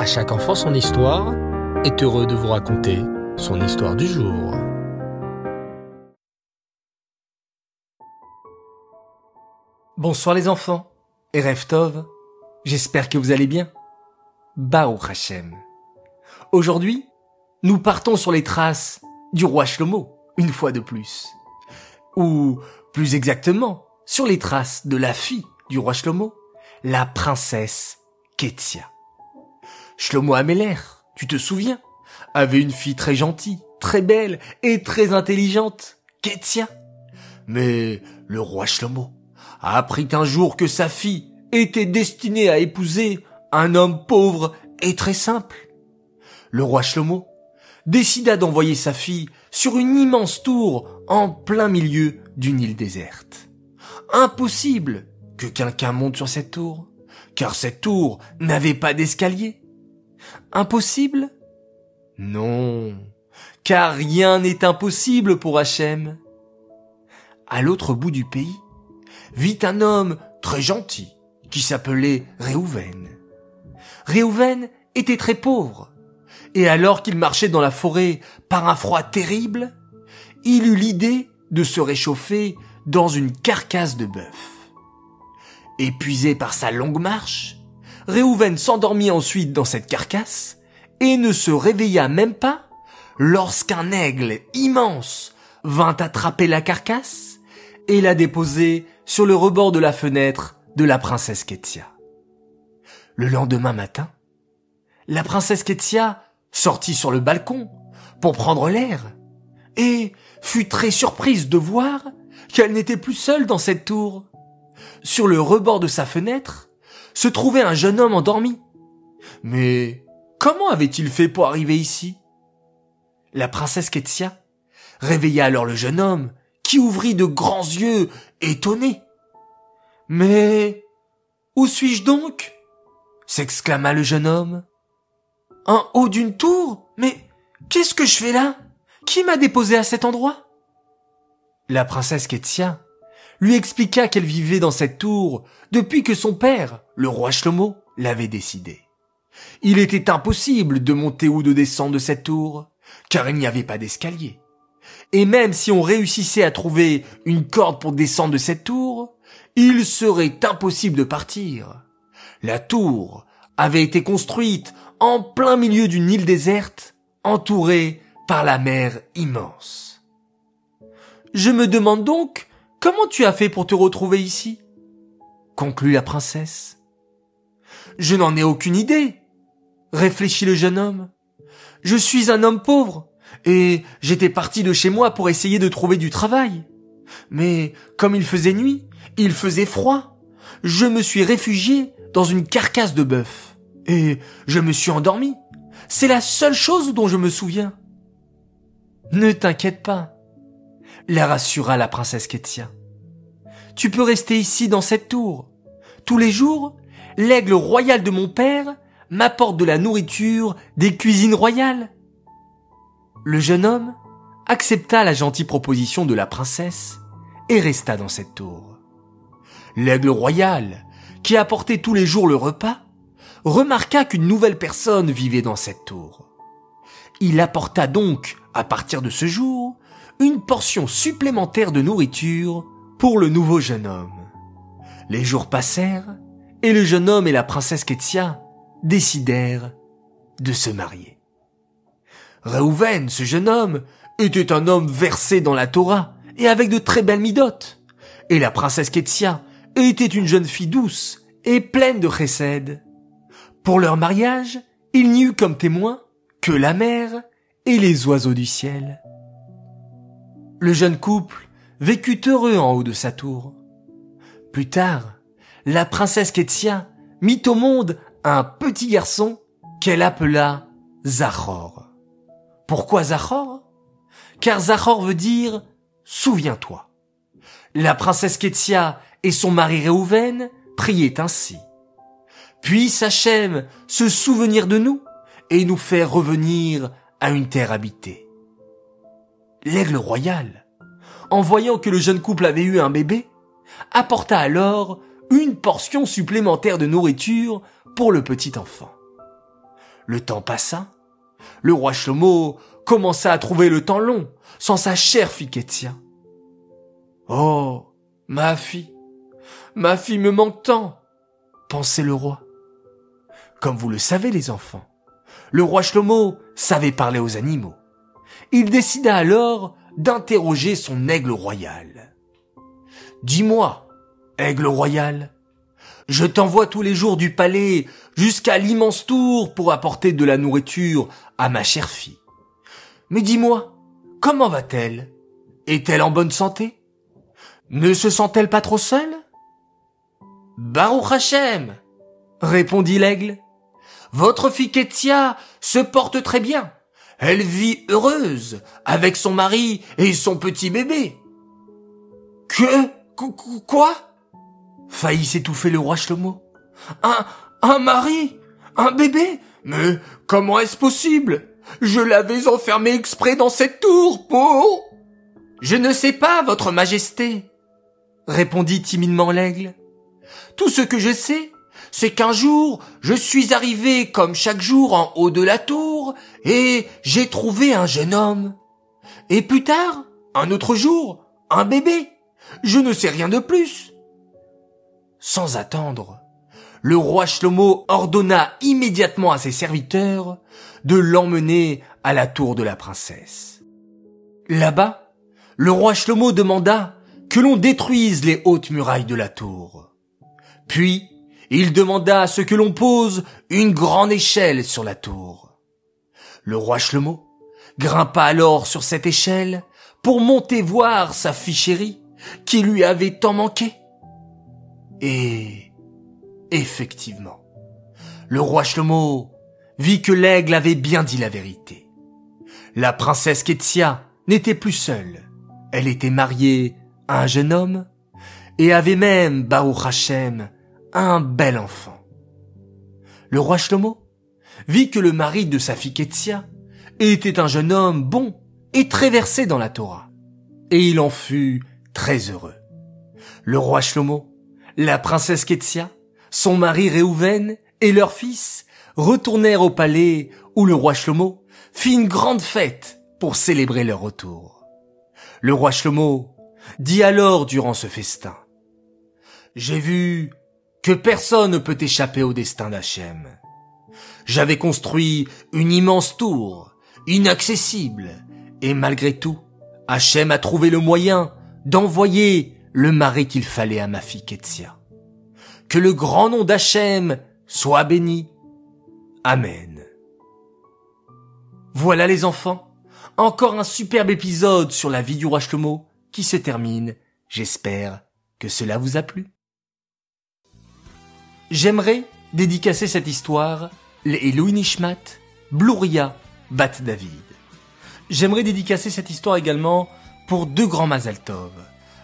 À chaque enfant son histoire est heureux de vous raconter son histoire du jour. Bonsoir les enfants et Reftov, j'espère que vous allez bien. Bao Hachem. Aujourd'hui, nous partons sur les traces du roi Shlomo, une fois de plus. Ou, plus exactement, sur les traces de la fille du roi Shlomo, la princesse Ketia. Shlomo Ameler, tu te souviens, avait une fille très gentille, très belle et très intelligente, Ketia. Mais le roi Shlomo a appris un jour que sa fille était destinée à épouser un homme pauvre et très simple. Le roi Shlomo décida d'envoyer sa fille sur une immense tour en plein milieu d'une île déserte. Impossible que quelqu'un monte sur cette tour, car cette tour n'avait pas d'escalier. Impossible? Non, car rien n'est impossible pour Hachem. À l'autre bout du pays vit un homme très gentil qui s'appelait Réhouven. Réhouven était très pauvre, et alors qu'il marchait dans la forêt par un froid terrible, il eut l'idée de se réchauffer dans une carcasse de bœuf. Épuisé par sa longue marche, Réhouven s'endormit ensuite dans cette carcasse et ne se réveilla même pas lorsqu'un aigle immense vint attraper la carcasse et la déposer sur le rebord de la fenêtre de la princesse Ketia. Le lendemain matin, la princesse Ketia sortit sur le balcon pour prendre l'air et fut très surprise de voir qu'elle n'était plus seule dans cette tour. Sur le rebord de sa fenêtre se trouvait un jeune homme endormi. Mais comment avait-il fait pour arriver ici? La princesse Ketia réveilla alors le jeune homme qui ouvrit de grands yeux étonnés. Mais où suis-je donc? s'exclama le jeune homme. En haut d'une tour? Mais qu'est-ce que je fais là? Qui m'a déposé à cet endroit? La princesse Ketia lui expliqua qu'elle vivait dans cette tour depuis que son père, le roi Shlomo, l'avait décidé. Il était impossible de monter ou de descendre de cette tour, car il n'y avait pas d'escalier. Et même si on réussissait à trouver une corde pour descendre de cette tour, il serait impossible de partir. La tour avait été construite en plein milieu d'une île déserte, entourée par la mer immense. Je me demande donc comment tu as fait pour te retrouver ici? Conclut la princesse. Je n'en ai aucune idée, réfléchit le jeune homme. Je suis un homme pauvre, et j'étais parti de chez moi pour essayer de trouver du travail. Mais comme il faisait nuit, il faisait froid, je me suis réfugié dans une carcasse de bœuf. Et je me suis endormi. C'est la seule chose dont je me souviens. Ne t'inquiète pas, la rassura la princesse Ketia. Tu peux rester ici dans cette tour. Tous les jours, l'aigle royal de mon père m'apporte de la nourriture des cuisines royales. Le jeune homme accepta la gentille proposition de la princesse et resta dans cette tour. L'aigle royal, qui apportait tous les jours le repas, remarqua qu'une nouvelle personne vivait dans cette tour. Il apporta donc, à partir de ce jour, une portion supplémentaire de nourriture pour le nouveau jeune homme. Les jours passèrent, et le jeune homme et la princesse Ketia décidèrent de se marier. Reuven, ce jeune homme, était un homme versé dans la Torah et avec de très belles midotes. Et la princesse Ketia était une jeune fille douce et pleine de chesed. Pour leur mariage, il n'y eut comme témoins que la mer et les oiseaux du ciel. Le jeune couple vécut heureux en haut de sa tour. Plus tard, la princesse Ketia mit au monde un petit garçon qu'elle appela Zachor. Pourquoi Zachor Car Zachor veut dire souviens-toi. La princesse Ketia et son mari Réhouven priaient ainsi. Puisse Hachem se souvenir de nous et nous faire revenir à une terre habitée. L'aigle royal, en voyant que le jeune couple avait eu un bébé, apporta alors une portion supplémentaire de nourriture pour le petit enfant. Le temps passa. Le roi Shlomo commença à trouver le temps long sans sa chère fille Kétia. Oh, ma fille, ma fille me manque tant, pensait le roi. Comme vous le savez les enfants, le roi Shlomo savait parler aux animaux. Il décida alors d'interroger son aigle royal. Dis-moi, aigle royal, je t'envoie tous les jours du palais jusqu'à l'immense tour pour apporter de la nourriture à ma chère fille. Mais dis-moi, comment va-t-elle? Est-elle en bonne santé? Ne se sent-elle pas trop seule? Baruch Hashem, répondit l'aigle. Votre fille Ketia se porte très bien. Elle vit heureuse avec son mari et son petit bébé. Que? Quoi? Faillit s'étouffer le roi Shlomo. Un, un mari? Un bébé? Mais comment est-ce possible? Je l'avais enfermé exprès dans cette tour pour... Je ne sais pas, votre majesté, répondit timidement l'aigle. Tout ce que je sais, c'est qu'un jour, je suis arrivé comme chaque jour en haut de la tour, et j'ai trouvé un jeune homme. Et plus tard, un autre jour, un bébé. Je ne sais rien de plus. Sans attendre, le roi Shlomo ordonna immédiatement à ses serviteurs de l'emmener à la tour de la princesse. Là-bas, le roi Shlomo demanda que l'on détruise les hautes murailles de la tour. Puis, il demanda à ce que l'on pose une grande échelle sur la tour. Le roi Shlomo grimpa alors sur cette échelle pour monter voir sa fille qui lui avait tant manqué. Et effectivement, le roi Shlomo vit que l'aigle avait bien dit la vérité. La princesse Ketsia n'était plus seule. Elle était mariée à un jeune homme et avait même, Baruch Hashem, un bel enfant. Le roi Shlomo vit que le mari de sa fille Ketsia était un jeune homme bon et très versé dans la Torah. Et il en fut très heureux. Le roi Shlomo la princesse Ketsia, son mari Réhouven et leur fils retournèrent au palais où le roi Shlomo fit une grande fête pour célébrer leur retour. Le roi Shlomo dit alors durant ce festin, J'ai vu que personne ne peut échapper au destin d'Hachem. J'avais construit une immense tour, inaccessible, et malgré tout, Hachem a trouvé le moyen d'envoyer le mari qu'il fallait à ma fille Ketsia. Que le grand nom d'Hachem soit béni. Amen. Voilà les enfants, encore un superbe épisode sur la vie du roi Shlomo qui se termine. J'espère que cela vous a plu. J'aimerais dédicacer cette histoire les Louis Nishmat, Blouria, Bat David. J'aimerais dédicacer cette histoire également pour deux grands Mazaltov.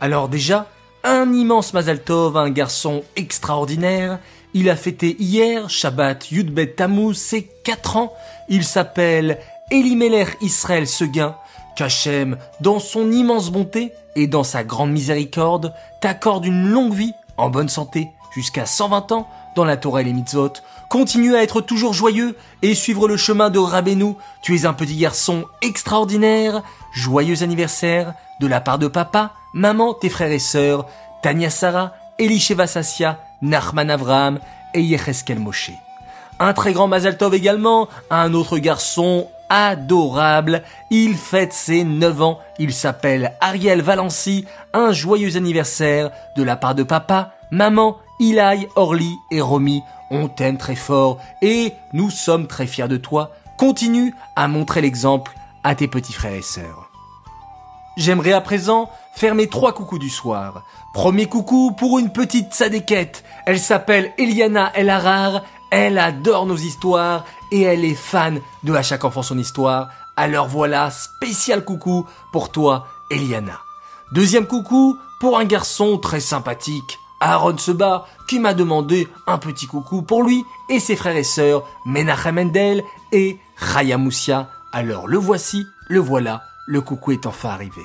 Alors déjà, un immense Mazal Tov, un garçon extraordinaire. Il a fêté hier, Shabbat Yudbet Tammuz, ses 4 ans. Il s'appelle Elimelech Israël Seguin, qu'Hachem, dans son immense bonté et dans sa grande miséricorde, t'accorde une longue vie, en bonne santé, jusqu'à 120 ans, dans la Torah et les mitzvot. Continue à être toujours joyeux et suivre le chemin de Rabbeinu. Tu es un petit garçon extraordinaire. Joyeux anniversaire de la part de papa, maman, tes frères et sœurs, Tania Sarah, Elisheva Sassia, Nachman Avraham et Yecheskel Moshe. Un très grand Mazal Tov également, un autre garçon adorable. Il fête ses 9 ans. Il s'appelle Ariel Valency. Un joyeux anniversaire de la part de papa, maman, Ilaï, Orly et Romy. On t'aime très fort et nous sommes très fiers de toi. Continue à montrer l'exemple à tes petits frères et sœurs. J'aimerais à présent faire mes trois coucous du soir. Premier coucou pour une petite sadéquette. Elle s'appelle Eliana El Harar. Elle adore nos histoires et elle est fan de À chaque enfant son histoire. Alors voilà, spécial coucou pour toi, Eliana. Deuxième coucou pour un garçon très sympathique, Aaron Seba, qui m'a demandé un petit coucou pour lui et ses frères et sœurs, Menachem Mendel et Chaya Moussia. Alors le voici, le voilà, le coucou est enfin arrivé.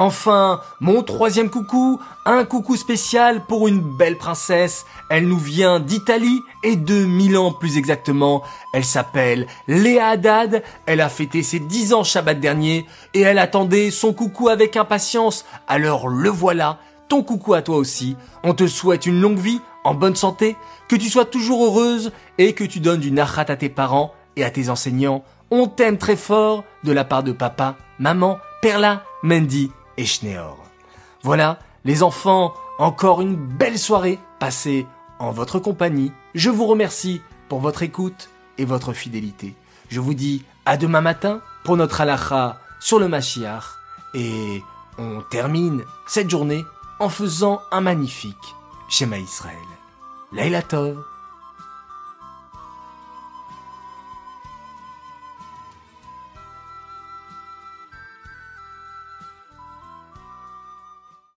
Enfin, mon troisième coucou, un coucou spécial pour une belle princesse. Elle nous vient d'Italie et de Milan plus exactement. Elle s'appelle Léa Haddad. Elle a fêté ses 10 ans Shabbat dernier et elle attendait son coucou avec impatience. Alors le voilà, ton coucou à toi aussi. On te souhaite une longue vie, en bonne santé, que tu sois toujours heureuse et que tu donnes du nachat à tes parents et à tes enseignants. On t'aime très fort de la part de papa, maman, Perla, Mandy et Schneor. Voilà, les enfants, encore une belle soirée passée en votre compagnie. Je vous remercie pour votre écoute et votre fidélité. Je vous dis à demain matin pour notre halakha sur le Mashiach et on termine cette journée en faisant un magnifique Shema Israël. Leila Tov